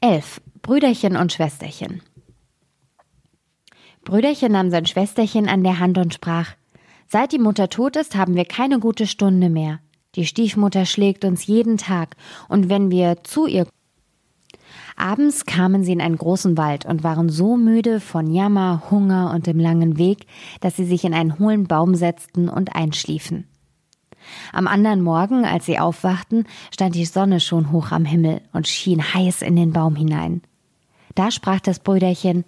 11. Brüderchen und Schwesterchen. Brüderchen nahm sein Schwesterchen an der Hand und sprach, Seit die Mutter tot ist, haben wir keine gute Stunde mehr. Die Stiefmutter schlägt uns jeden Tag, und wenn wir zu ihr Abends kamen sie in einen großen Wald und waren so müde von Jammer, Hunger und dem langen Weg, dass sie sich in einen hohlen Baum setzten und einschliefen. Am anderen Morgen, als sie aufwachten, stand die Sonne schon hoch am Himmel und schien heiß in den Baum hinein. Da sprach das Brüderchen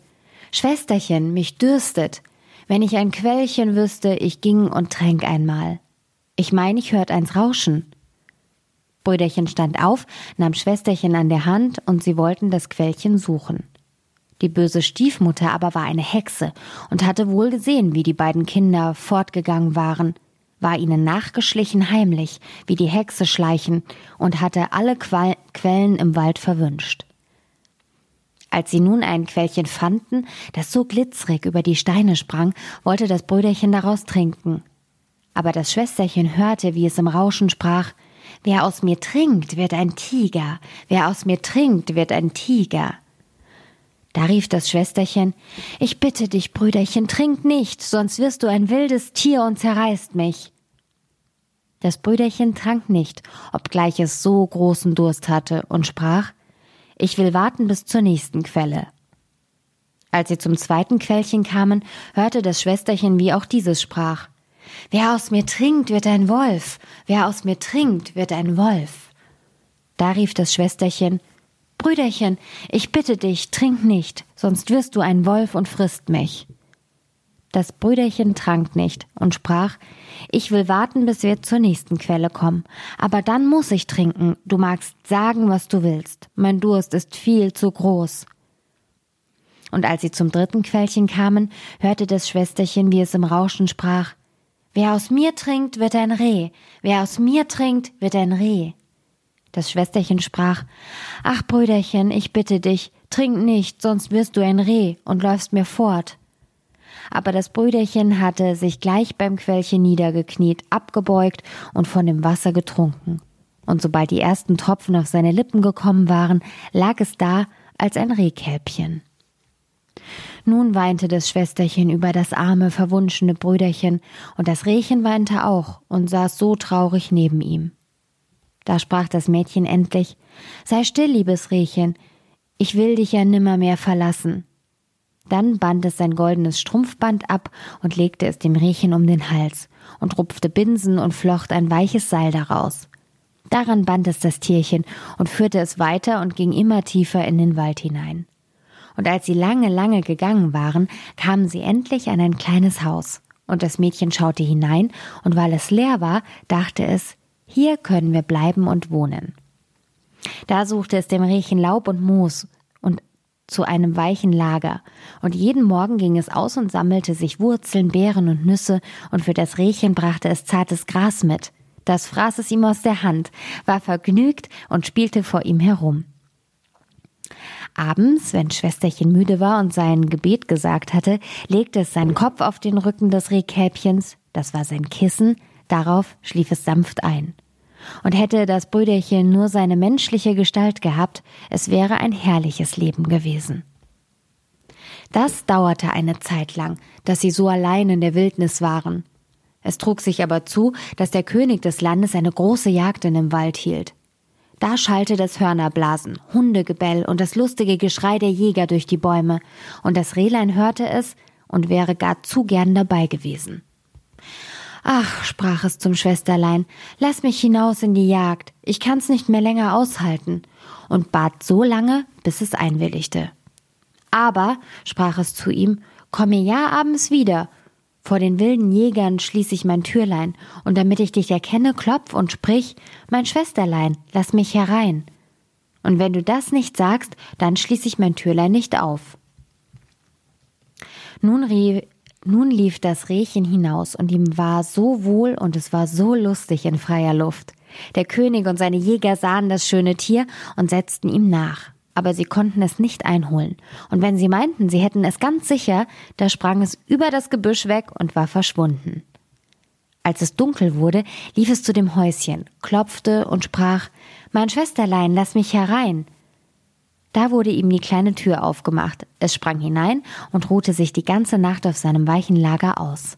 Schwesterchen, mich dürstet. Wenn ich ein Quellchen wüsste, ich ging und tränk einmal. Ich mein, ich hört eins rauschen. Brüderchen stand auf, nahm Schwesterchen an der Hand und sie wollten das Quellchen suchen. Die böse Stiefmutter aber war eine Hexe und hatte wohl gesehen, wie die beiden Kinder fortgegangen waren, war ihnen nachgeschlichen heimlich, wie die Hexe schleichen, und hatte alle Qual Quellen im Wald verwünscht. Als sie nun ein Quellchen fanden, das so glitzrig über die Steine sprang, wollte das Brüderchen daraus trinken. Aber das Schwesterchen hörte, wie es im Rauschen sprach, Wer aus mir trinkt, wird ein Tiger, wer aus mir trinkt, wird ein Tiger. Da rief das Schwesterchen Ich bitte dich, Brüderchen, trink nicht, sonst wirst du ein wildes Tier und zerreißt mich. Das Brüderchen trank nicht, obgleich es so großen Durst hatte, und sprach Ich will warten bis zur nächsten Quelle. Als sie zum zweiten Quellchen kamen, hörte das Schwesterchen, wie auch dieses sprach Wer aus mir trinkt, wird ein Wolf, wer aus mir trinkt, wird ein Wolf. Da rief das Schwesterchen Brüderchen, ich bitte dich, trink nicht, sonst wirst du ein Wolf und frisst mich. Das Brüderchen trank nicht und sprach Ich will warten, bis wir zur nächsten Quelle kommen, aber dann muss ich trinken, du magst sagen, was du willst, mein Durst ist viel zu groß. Und als sie zum dritten Quellchen kamen, hörte das Schwesterchen, wie es im Rauschen sprach Wer aus mir trinkt, wird ein Reh, wer aus mir trinkt, wird ein Reh. Das Schwesterchen sprach Ach, Brüderchen, ich bitte dich, trink nicht, sonst wirst du ein Reh und läufst mir fort. Aber das Brüderchen hatte sich gleich beim Quellchen niedergekniet, abgebeugt und von dem Wasser getrunken. Und sobald die ersten Tropfen auf seine Lippen gekommen waren, lag es da als ein Rehkälbchen. Nun weinte das Schwesterchen über das arme, verwunschene Brüderchen, und das Rehchen weinte auch und saß so traurig neben ihm. Da sprach das Mädchen endlich Sei still, liebes Rehchen, ich will dich ja nimmermehr verlassen. Dann band es sein goldenes Strumpfband ab und legte es dem Rehchen um den Hals und rupfte Binsen und flocht ein weiches Seil daraus. Daran band es das Tierchen und führte es weiter und ging immer tiefer in den Wald hinein und als sie lange, lange gegangen waren, kamen sie endlich an ein kleines Haus. Und das Mädchen schaute hinein, und weil es leer war, dachte es, hier können wir bleiben und wohnen. Da suchte es dem Rehchen Laub und Moos und zu einem weichen Lager, und jeden Morgen ging es aus und sammelte sich Wurzeln, Beeren und Nüsse, und für das Rehchen brachte es zartes Gras mit. Das fraß es ihm aus der Hand, war vergnügt und spielte vor ihm herum. Abends, wenn Schwesterchen müde war und sein Gebet gesagt hatte, legte es seinen Kopf auf den Rücken des Rehkälbchens, das war sein Kissen, darauf schlief es sanft ein. Und hätte das Brüderchen nur seine menschliche Gestalt gehabt, es wäre ein herrliches Leben gewesen. Das dauerte eine Zeit lang, dass sie so allein in der Wildnis waren. Es trug sich aber zu, dass der König des Landes eine große Jagd in dem Wald hielt. Da schallte das Hörnerblasen, Hundegebell und das lustige Geschrei der Jäger durch die Bäume, und das Rehlein hörte es und wäre gar zu gern dabei gewesen. Ach, sprach es zum Schwesterlein, lass mich hinaus in die Jagd, ich kann's nicht mehr länger aushalten, und bat so lange, bis es einwilligte. Aber, sprach es zu ihm, komm mir ja abends wieder, vor den wilden Jägern schließ ich mein Türlein, und damit ich dich erkenne, klopf und sprich, mein Schwesterlein, lass mich herein. Und wenn du das nicht sagst, dann schließ ich mein Türlein nicht auf. Nun, rief, nun lief das Rehchen hinaus, und ihm war so wohl und es war so lustig in freier Luft. Der König und seine Jäger sahen das schöne Tier und setzten ihm nach aber sie konnten es nicht einholen. Und wenn sie meinten, sie hätten es ganz sicher, da sprang es über das Gebüsch weg und war verschwunden. Als es dunkel wurde, lief es zu dem Häuschen, klopfte und sprach Mein Schwesterlein, lass mich herein. Da wurde ihm die kleine Tür aufgemacht. Es sprang hinein und ruhte sich die ganze Nacht auf seinem weichen Lager aus.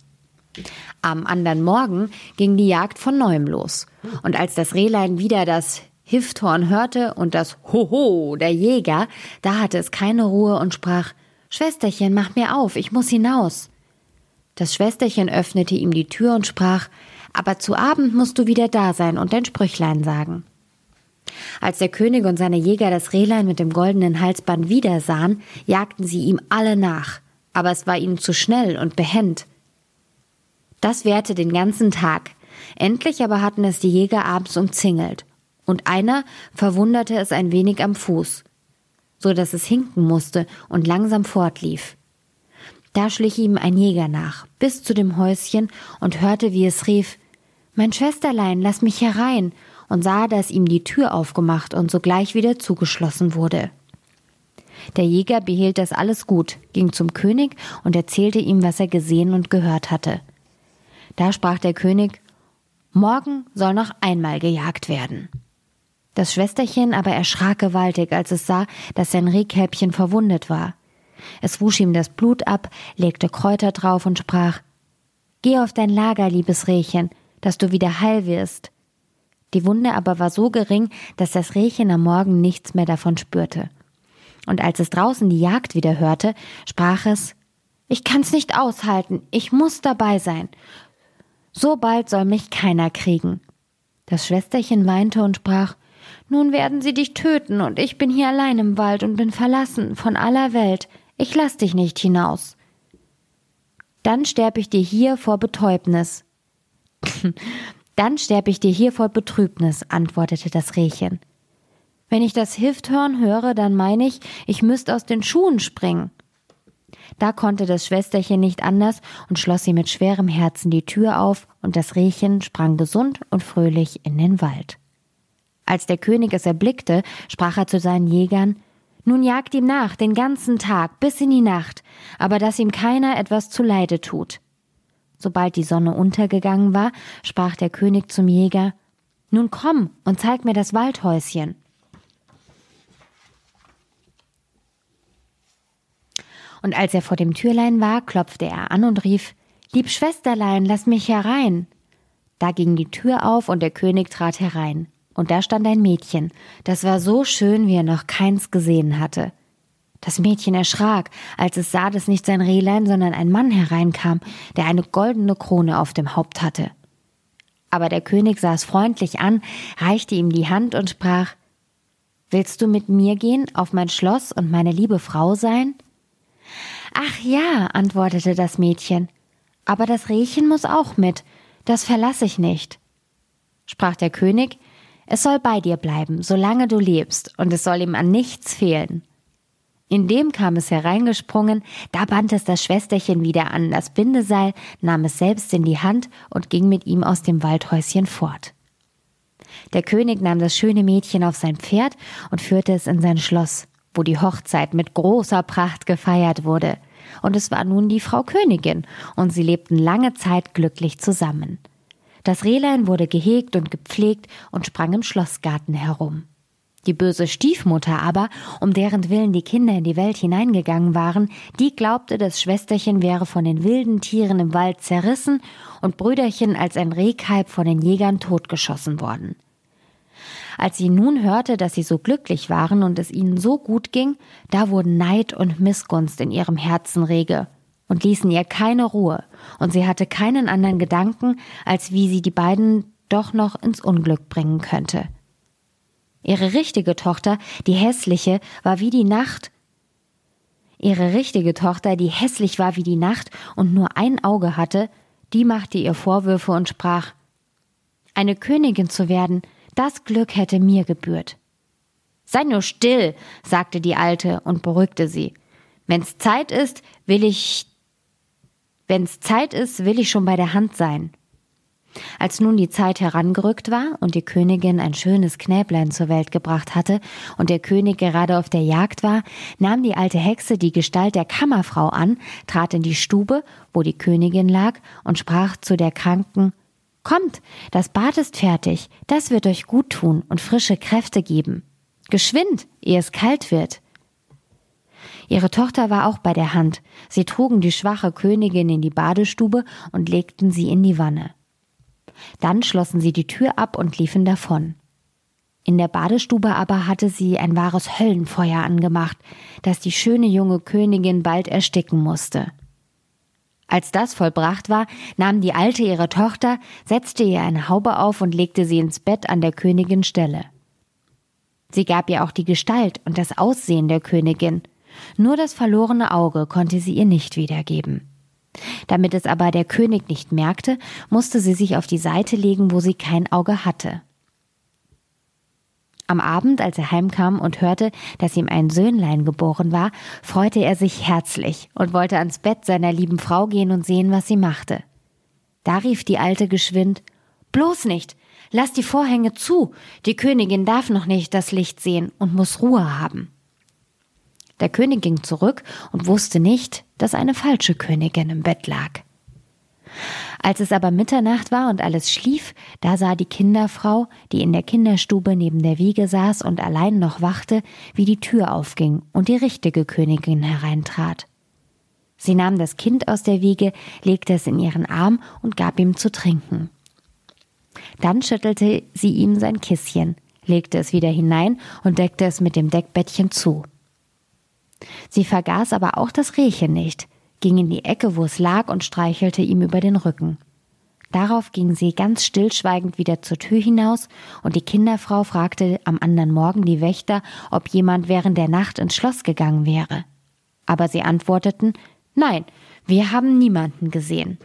Am anderen Morgen ging die Jagd von neuem los. Und als das Rehlein wieder das Hifthorn hörte und das Hoho der Jäger, da hatte es keine Ruhe und sprach Schwesterchen, mach mir auf, ich muss hinaus. Das Schwesterchen öffnete ihm die Tür und sprach Aber zu Abend musst du wieder da sein und dein Sprüchlein sagen. Als der König und seine Jäger das Rehlein mit dem goldenen Halsband wieder sahen, jagten sie ihm alle nach, aber es war ihnen zu schnell und behend. Das währte den ganzen Tag. Endlich aber hatten es die Jäger abends umzingelt, und einer verwunderte es ein wenig am Fuß, so dass es hinken musste und langsam fortlief. Da schlich ihm ein Jäger nach, bis zu dem Häuschen und hörte, wie es rief, Mein Schwesterlein, lass mich herein, und sah, dass ihm die Tür aufgemacht und sogleich wieder zugeschlossen wurde. Der Jäger behielt das alles gut, ging zum König und erzählte ihm, was er gesehen und gehört hatte. Da sprach der König Morgen soll noch einmal gejagt werden. Das Schwesterchen aber erschrak gewaltig, als es sah, dass sein Rehkälbchen verwundet war. Es wusch ihm das Blut ab, legte Kräuter drauf und sprach Geh auf dein Lager, liebes Rehchen, dass du wieder heil wirst. Die Wunde aber war so gering, dass das Rehchen am Morgen nichts mehr davon spürte. Und als es draußen die Jagd wieder hörte, sprach es Ich kann's nicht aushalten, ich muss dabei sein. So bald soll mich keiner kriegen. Das Schwesterchen weinte und sprach Nun werden sie dich töten, und ich bin hier allein im Wald und bin verlassen von aller Welt. Ich lass dich nicht hinaus. Dann sterb ich dir hier vor Betäubnis. Dann sterb ich dir hier vor Betrübnis, antwortete das Rehchen. Wenn ich das Hifthorn höre, dann meine ich, ich müsste aus den Schuhen springen. Da konnte das Schwesterchen nicht anders und schloss sie mit schwerem Herzen die Tür auf, und das Rehchen sprang gesund und fröhlich in den Wald. Als der König es erblickte, sprach er zu seinen Jägern Nun jagt ihm nach, den ganzen Tag, bis in die Nacht, aber dass ihm keiner etwas zuleide tut. Sobald die Sonne untergegangen war, sprach der König zum Jäger Nun komm und zeig mir das Waldhäuschen. Und als er vor dem Türlein war, klopfte er an und rief Lieb Schwesterlein, lass mich herein. Da ging die Tür auf und der König trat herein. Und da stand ein Mädchen, das war so schön, wie er noch keins gesehen hatte. Das Mädchen erschrak, als es sah, dass nicht sein Rehlein, sondern ein Mann hereinkam, der eine goldene Krone auf dem Haupt hatte. Aber der König sah es freundlich an, reichte ihm die Hand und sprach Willst du mit mir gehen auf mein Schloss und meine liebe Frau sein? Ach ja, antwortete das Mädchen, aber das Rehchen muss auch mit, das verlasse ich nicht. Sprach der König, es soll bei dir bleiben, solange du lebst, und es soll ihm an nichts fehlen. In dem kam es hereingesprungen, da band es das Schwesterchen wieder an das Bindeseil, nahm es selbst in die Hand und ging mit ihm aus dem Waldhäuschen fort. Der König nahm das schöne Mädchen auf sein Pferd und führte es in sein Schloss, wo die Hochzeit mit großer Pracht gefeiert wurde. Und es war nun die Frau Königin, und sie lebten lange Zeit glücklich zusammen. Das Rehlein wurde gehegt und gepflegt und sprang im Schlossgarten herum. Die böse Stiefmutter aber, um deren Willen die Kinder in die Welt hineingegangen waren, die glaubte, das Schwesterchen wäre von den wilden Tieren im Wald zerrissen und Brüderchen als ein Rehkalb von den Jägern totgeschossen worden. Als sie nun hörte, dass sie so glücklich waren und es ihnen so gut ging, da wurden Neid und Missgunst in ihrem Herzen rege und ließen ihr keine Ruhe, und sie hatte keinen anderen Gedanken, als wie sie die beiden doch noch ins Unglück bringen könnte. Ihre richtige Tochter, die hässliche, war wie die Nacht. Ihre richtige Tochter, die hässlich war wie die Nacht und nur ein Auge hatte, die machte ihr Vorwürfe und sprach Eine Königin zu werden, das Glück hätte mir gebührt. Sei nur still, sagte die Alte und beruhigte sie. Wenn's Zeit ist, will ich wenn's Zeit ist, will ich schon bei der Hand sein. Als nun die Zeit herangerückt war und die Königin ein schönes Knäblein zur Welt gebracht hatte und der König gerade auf der Jagd war, nahm die alte Hexe die Gestalt der Kammerfrau an, trat in die Stube, wo die Königin lag, und sprach zu der Kranken Kommt, das Bad ist fertig, das wird euch gut tun und frische Kräfte geben. Geschwind, ehe es kalt wird. Ihre Tochter war auch bei der Hand. Sie trugen die schwache Königin in die Badestube und legten sie in die Wanne. Dann schlossen sie die Tür ab und liefen davon. In der Badestube aber hatte sie ein wahres Höllenfeuer angemacht, das die schöne junge Königin bald ersticken musste. Als das vollbracht war, nahm die Alte ihre Tochter, setzte ihr eine Haube auf und legte sie ins Bett an der Königin Stelle. Sie gab ihr auch die Gestalt und das Aussehen der Königin, nur das verlorene Auge konnte sie ihr nicht wiedergeben. Damit es aber der König nicht merkte, musste sie sich auf die Seite legen, wo sie kein Auge hatte. Am Abend, als er heimkam und hörte, dass ihm ein Söhnlein geboren war, freute er sich herzlich und wollte ans Bett seiner lieben Frau gehen und sehen, was sie machte. Da rief die Alte geschwind Bloß nicht. Lass die Vorhänge zu. Die Königin darf noch nicht das Licht sehen und muss Ruhe haben. Der König ging zurück und wusste nicht, dass eine falsche Königin im Bett lag. Als es aber Mitternacht war und alles schlief, da sah die Kinderfrau, die in der Kinderstube neben der Wiege saß und allein noch wachte, wie die Tür aufging und die richtige Königin hereintrat. Sie nahm das Kind aus der Wiege, legte es in ihren Arm und gab ihm zu trinken. Dann schüttelte sie ihm sein Kisschen, legte es wieder hinein und deckte es mit dem Deckbettchen zu. Sie vergaß aber auch das Rehchen nicht, ging in die Ecke, wo es lag, und streichelte ihm über den Rücken. Darauf ging sie ganz stillschweigend wieder zur Tür hinaus, und die Kinderfrau fragte am anderen Morgen die Wächter, ob jemand während der Nacht ins Schloss gegangen wäre. Aber sie antworteten Nein, wir haben niemanden gesehen.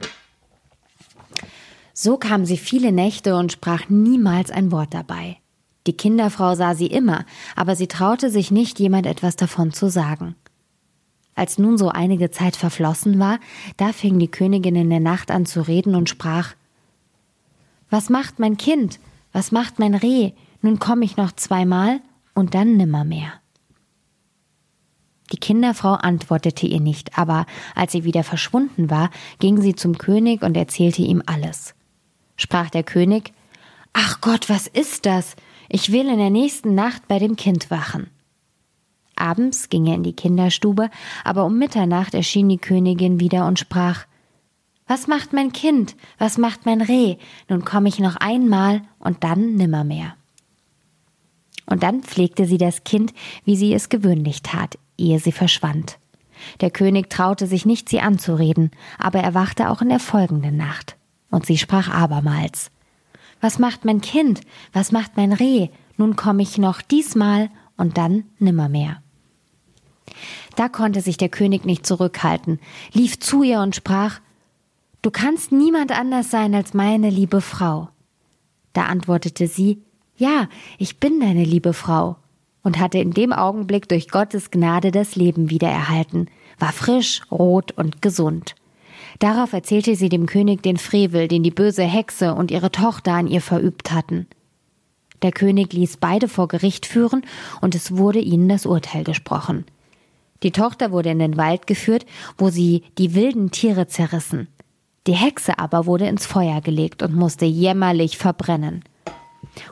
So kam sie viele Nächte und sprach niemals ein Wort dabei. Die Kinderfrau sah sie immer, aber sie traute sich nicht, jemand etwas davon zu sagen. Als nun so einige Zeit verflossen war, da fing die Königin in der Nacht an zu reden und sprach Was macht mein Kind? Was macht mein Reh? Nun komm ich noch zweimal und dann nimmermehr. Die Kinderfrau antwortete ihr nicht, aber als sie wieder verschwunden war, ging sie zum König und erzählte ihm alles. Sprach der König Ach Gott, was ist das? Ich will in der nächsten Nacht bei dem Kind wachen. Abends ging er in die Kinderstube, aber um Mitternacht erschien die Königin wieder und sprach Was macht mein Kind? Was macht mein Reh? Nun komme ich noch einmal und dann nimmermehr. Und dann pflegte sie das Kind, wie sie es gewöhnlich tat, ehe sie verschwand. Der König traute sich nicht, sie anzureden, aber er wachte auch in der folgenden Nacht. Und sie sprach abermals was macht mein Kind? Was macht mein Reh? Nun komme ich noch diesmal und dann nimmermehr. Da konnte sich der König nicht zurückhalten, lief zu ihr und sprach Du kannst niemand anders sein als meine liebe Frau. Da antwortete sie Ja, ich bin deine liebe Frau und hatte in dem Augenblick durch Gottes Gnade das Leben wiedererhalten, war frisch, rot und gesund. Darauf erzählte sie dem König den Frevel, den die böse Hexe und ihre Tochter an ihr verübt hatten. Der König ließ beide vor Gericht führen, und es wurde ihnen das Urteil gesprochen. Die Tochter wurde in den Wald geführt, wo sie die wilden Tiere zerrissen. Die Hexe aber wurde ins Feuer gelegt und musste jämmerlich verbrennen.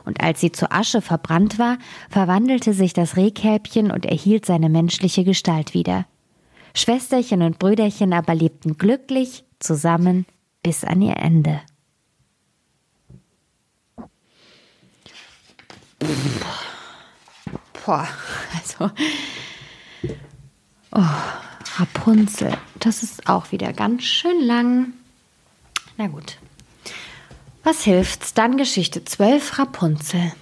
Und als sie zu Asche verbrannt war, verwandelte sich das Rehkälbchen und erhielt seine menschliche Gestalt wieder. Schwesterchen und Brüderchen aber lebten glücklich zusammen bis an ihr Ende. Boah, also. Oh, Rapunzel. Das ist auch wieder ganz schön lang. Na gut. Was hilft's? Dann Geschichte 12 Rapunzel.